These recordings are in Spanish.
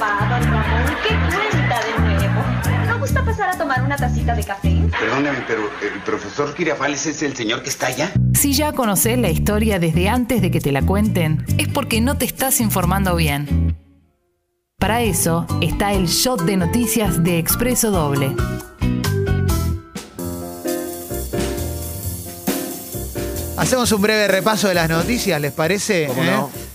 va, don Ramón? ¿Qué cuenta de nuevo? ¿No gusta pasar a tomar una tacita de café? Perdóname, pero el profesor Girafales es el señor que está allá. Si ya conoces la historia desde antes de que te la cuenten, es porque no te estás informando bien. Para eso está el shot de noticias de Expreso Doble. Hacemos un breve repaso de las noticias, ¿les parece? ¿Cómo ¿Eh? no?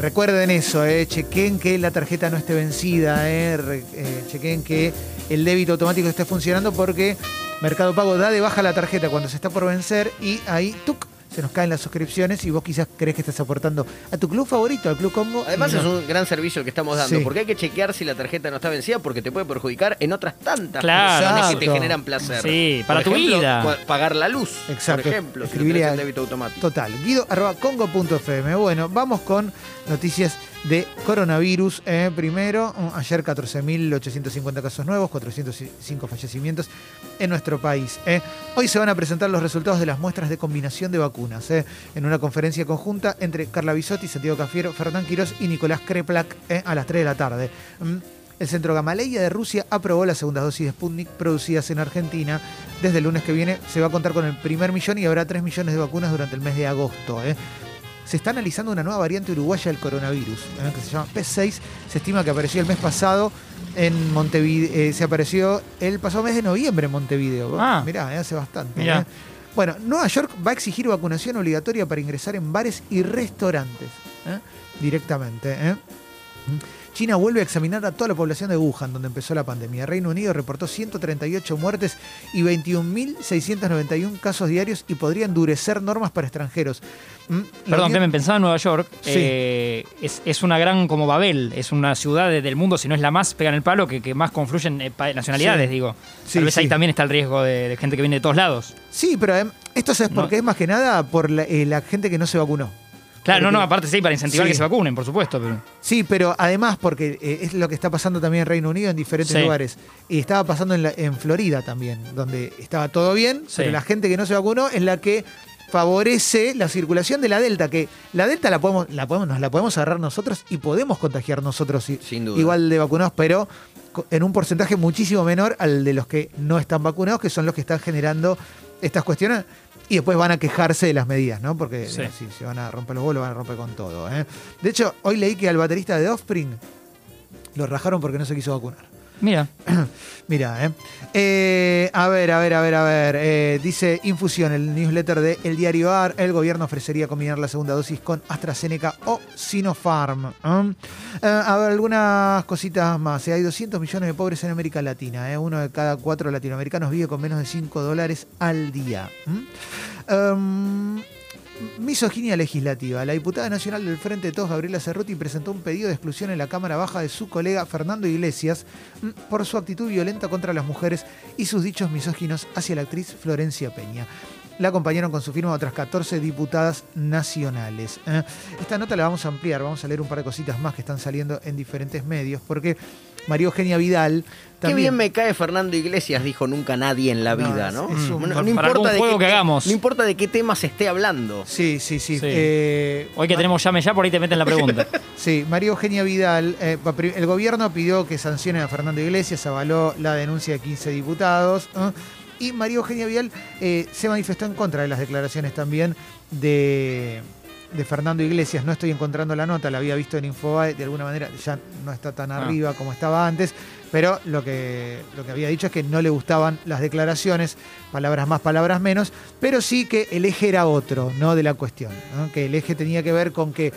Recuerden eso, eh, chequen que la tarjeta no esté vencida, eh, eh, chequen que el débito automático esté funcionando porque Mercado Pago da de baja la tarjeta cuando se está por vencer y ahí ¡tuc! Se nos caen las suscripciones y vos quizás crees que estás aportando a tu club favorito, al Club Congo. Además no. es un gran servicio el que estamos dando, Sí. porque hay que chequear si la tarjeta no está vencida porque te puede perjudicar en otras tantas Claro. cosas que te generan placer. Sí, para Por tu ejemplo, vida. pa- Pagar la luz, Exacto. por ejemplo, si no Escribile tenés a- el débito automático. Total. Guido arroba congo.fm. Bueno, vamos con noticias de coronavirus. Eh, primero, mm, ayer 14.850 casos nuevos, 405 fallecimientos en nuestro país. eh. Hoy se van a presentar los resultados de las muestras de combinación de vacunas eh, en una conferencia conjunta entre Carla Bisotti, Santiago Cafiero, Fernán Quirós y Nicolás Kreplak a las 3 de la tarde. Mm. El Centro Gamaleya de Rusia aprobó las segundas dosis de Sputnik producidas en Argentina. Desde el lunes que viene se va a contar con el primer millón y habrá 3 millones de vacunas durante el mes de agosto. Se está analizando una nueva variante uruguaya del coronavirus, ¿eh? que se llama P6. Se estima que apareció el mes pasado en Montevideo. eh, se apareció el pasado mes de noviembre en Montevideo. Ah. Mirá, eh, hace bastante. Mirá. ¿eh? Bueno, Nueva York va a exigir vacunación obligatoria para ingresar en bares y restaurantes directamente. China vuelve a examinar a toda la población de Wuhan, donde empezó la pandemia. Reino Unido reportó 138 muertes y 21.691 casos diarios y podría endurecer normas para extranjeros. Mm, Perdón, Unión- Clemen, pensaba en Nueva York. Sí. eh, es, es una gran como Babel, es una ciudad de- del mundo, si no es la más, pegan el palo, que, que más confluyen eh, nacionalidades, Sí. digo. Sí, Tal vez ahí también está el riesgo de, de gente que viene de todos lados. Sí, pero adem- esto es No. porque es más que nada por la, eh, la gente que no se vacunó. Claro, no, Porque- no, aparte sí, para incentivar Sí. que se vacunen, por supuesto. Pero... Sí, pero además porque eh, es lo que está pasando también en Reino Unido en diferentes Sí. lugares. Y estaba pasando en, la- en Florida también, donde estaba todo bien, Sí. pero la gente que no se vacunó es la que favorece la circulación de la Delta, que la Delta la podemos, la podemos, nos la podemos agarrar nosotros y podemos contagiar nosotros Sin duda. igual de vacunados, pero en un porcentaje muchísimo menor al de los que no están vacunados, que son los que están generando estas cuestiones. Y después van a quejarse de las medidas, ¿no? Porque Sí. si se van a romper los bolos, van a romper con todo. ¿eh? De hecho, hoy leí que al baterista de Offspring lo rajaron porque no se quiso vacunar. Mira, Mira, ¿eh? Eh, A ver, a ver, a ver, a ver. eh, dice Infusión, el newsletter de El Diario AR. El gobierno ofrecería combinar la segunda dosis con AstraZeneca o Sinopharm. ¿eh? A ver, algunas cositas más. Hay 200 millones de pobres en América Latina. Uno de cada cuatro latinoamericanos vive con menos de 5 dólares al día. ¿m? Misoginia legislativa. La diputada nacional del Frente de Todos, Gabriela Cerruti, presentó un pedido de exclusión en la Cámara Baja de su colega Fernando Iglesias mm, por su actitud violenta contra las mujeres y sus dichos misóginos hacia la actriz Florencia Peña. La acompañaron con su firma otras 14 diputadas nacionales. ¿eh? Esta nota la vamos a ampliar, vamos a leer un par de cositas más que están saliendo en diferentes medios, porque María Eugenia Vidal Qué bien me cae Fernando Iglesias, dijo nunca nadie en la No, vida, ¿no? es un- No- no para importa de juego qué que hagamos. No importa de qué tema se esté hablando. Sí, sí, sí. Sí. Eh, hoy que tenemos llame ya, por ahí te meten la pregunta. Sí, María Eugenia Vidal, eh, el gobierno pidió que sancionen a Fernando Iglesias, avaló la denuncia de 15 diputados. ¿eh? Y María Eugenia Vidal eh, se manifestó en contra de las declaraciones también de, de Fernando Iglesias. No estoy encontrando la nota, la había visto en Infobae, de alguna manera ya no está tan Ah. arriba como estaba antes, pero lo que, lo que había dicho es que no le gustaban las declaraciones, palabras más, palabras menos, pero sí que el eje era otro, ¿no? De la cuestión, ¿no? que el eje tenía que ver con que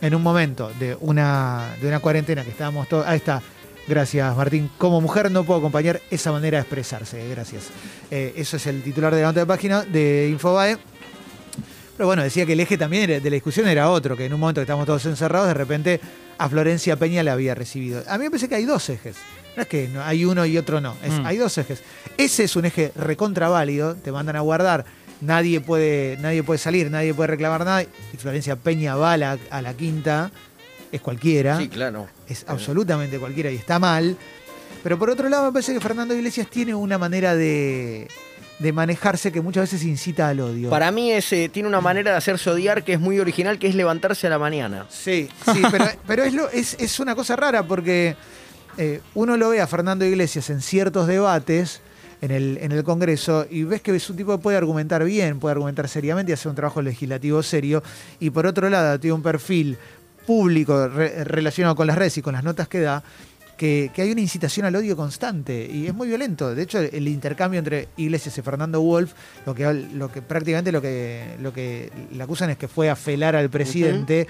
en un momento de una, de una cuarentena que estábamos todos. Ahí está. Gracias, Martín. Como mujer no puedo acompañar esa manera de expresarse. Gracias. Eh, eso es el titular de la nota de página de Infobae. Pero bueno, decía que el eje también de la discusión era otro, que en un momento que estábamos todos encerrados, de repente a Florencia Peña la había recibido. A mí me parece que hay dos ejes. No es que no, hay uno y otro no. Es- Mm. Hay dos ejes. Ese es un eje recontraválido, te mandan a guardar. Nadie puede, nadie puede salir, nadie puede reclamar nada. Y Florencia Peña va a la, a la quinta, es cualquiera Sí, claro. es absolutamente cualquiera y está mal. Pero por otro lado, me parece que Fernando Iglesias tiene una manera de, de manejarse que muchas veces incita al odio. Para mí ese tiene una manera de hacerse odiar que es muy original, que es levantarse a la mañana. Sí, sí, pero, pero es, lo- es, es una cosa rara porque eh, uno lo ve a Fernando Iglesias en ciertos debates en el, en el Congreso y ves que es un tipo que puede argumentar bien, puede argumentar seriamente y hacer un trabajo legislativo serio. Y por otro lado, tiene un perfil público re- relacionado con las redes y con las notas que da. Que, que hay una incitación al odio constante y es muy violento. De hecho, el intercambio entre Iglesias y Fernando Wolf, lo que, lo que prácticamente lo que, lo que le acusan es que fue a felar al presidente.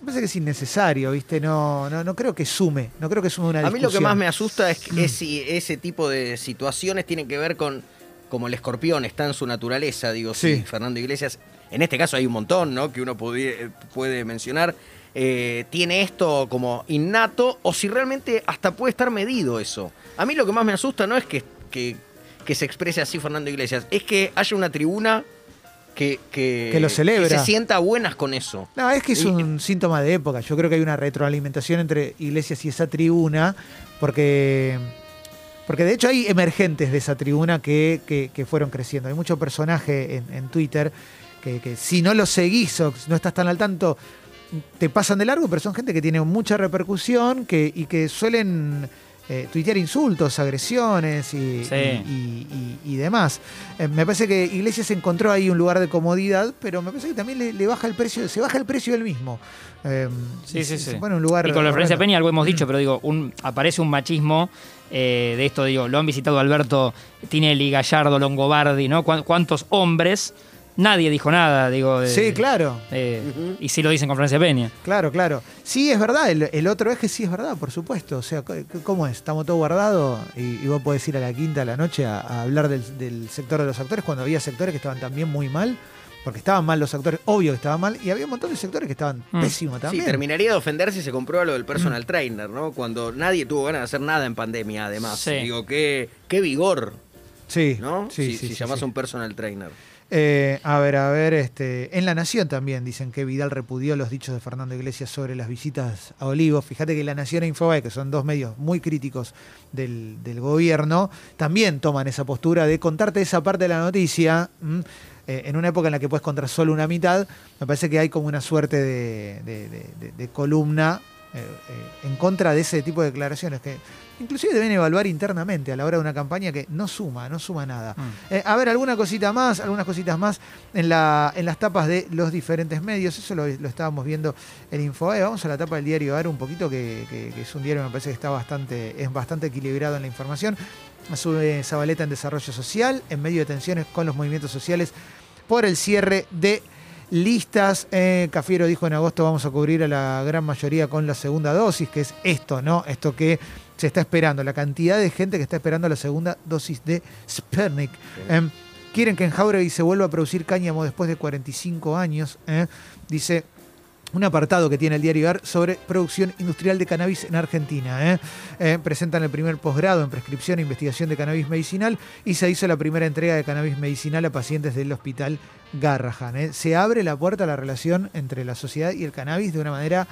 Me parece que es innecesario, ¿viste? No, no, no creo que sume, no creo que sume una A mí lo que más me asusta es, que- es si ese tipo de situaciones tienen que ver con como el escorpión está en su naturaleza, digo, Sí. sí, Fernando Iglesias, en este caso hay un montón, ¿no? Que uno puede, puede mencionar, eh, tiene esto como innato o si realmente hasta puede estar medido eso. A mí lo que más me asusta no es que, que, que se exprese así Fernando Iglesias, es que haya una tribuna que, que, Que lo celebra. que se sienta buenas con eso. No, es que es Y- un síntoma de época. Yo creo que hay una retroalimentación entre Iglesias y esa tribuna, porque, porque de hecho hay emergentes de esa tribuna que, que- que fueron creciendo. Hay mucho personaje en, en Twitter que, que si no los seguís o no estás tan al tanto, te pasan de largo, pero son gente que tiene mucha repercusión que, y que suelen eh, tuitear insultos, agresiones y, Sí. y- y- y- y demás. Eh, me parece que Iglesias encontró ahí un lugar de comodidad, pero me parece que también le, le baja el precio, se baja el precio él mismo. Eh, Sí, sí, sí. en un lugar. Y con la referencia a. Peña algo hemos dicho, pero digo, un, aparece un machismo eh, de esto, digo, lo han visitado Alberto Tinelli, Gallardo, Longobardi, ¿no? ¿Cuán- ¿Cuántos hombres? Nadie dijo nada, digo. de- Sí, claro. eh. Y sí lo dicen con Francia Peña. Claro, claro. Sí, es verdad. El, el otro es que sí es verdad, por supuesto. O sea, ¿cómo es? Estamos todos guardados y, y vos podés ir a la quinta a la noche a, a hablar del, del sector de los actores cuando había sectores que estaban también muy mal, porque estaban mal los actores, obvio que estaban mal, y había un montón de sectores que estaban Mm. pésimos también. Sí, terminaría de ofender si se comprueba lo del personal trainer, ¿no? Cuando nadie tuvo ganas de hacer nada en pandemia, además. Sí. Digo, qué, qué vigor, Sí, ¿no? Sí, si sí, si sí, sí. a un personal trainer. Eh, a ver, a ver, este, en La Nación también dicen que Vidal repudió los dichos de Fernando Iglesias sobre las visitas a Olivos. Fíjate que La Nación e Infobae, que son dos medios muy críticos del, del gobierno, también toman esa postura de contarte esa parte de la noticia. ¿m? Eh, en una época en la que puedes contar solo una mitad, me parece que hay como una suerte de, de- de- de- de columna eh, eh, en contra de ese tipo de declaraciones que inclusive deben evaluar internamente a la hora de una campaña que no suma, no suma nada. Mm. Eh, a ver, alguna cosita más, algunas cositas más en, la, en las tapas de los diferentes medios. Eso lo, lo estábamos viendo en Infobae. Vamos a la tapa del diario AR un poquito, que, que- que es un diario que me parece que está bastante, es bastante equilibrado en la información. Sube Zabaleta en desarrollo social, en medio de tensiones con los movimientos sociales por el cierre de listas. Eh, Cafiero dijo en agosto vamos a cubrir a la gran mayoría con la segunda dosis, que es esto, ¿no? Esto que se está esperando, la cantidad de gente que está esperando la segunda dosis de Sputnik. Em, quieren que en Jauregui se vuelva a producir cáñamo después de 45 años. ¿eh? Dice un apartado que tiene el diario AR sobre producción industrial de cannabis en Argentina. ¿eh? Eh, presentan el primer posgrado en prescripción e investigación de cannabis medicinal y se hizo la primera entrega de cannabis medicinal a pacientes del hospital Garrahan. ¿eh? Se abre la puerta a la relación entre la sociedad y el cannabis de una manera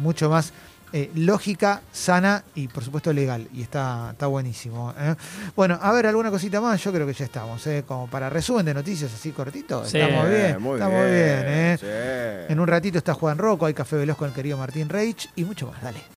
mucho más eh, lógica, sana y por supuesto legal. Y está, está buenísimo. ¿eh? Bueno, a ver, alguna cosita más, yo creo que ya estamos. ¿eh? Como para resumen de noticias así cortito. Sí. Estamos bien. Eh, muy estamos bien. ¿eh? sí. En un ratito está Juan Rocco, hay Café Veloz con el querido Martín Reich y mucho más. Dale.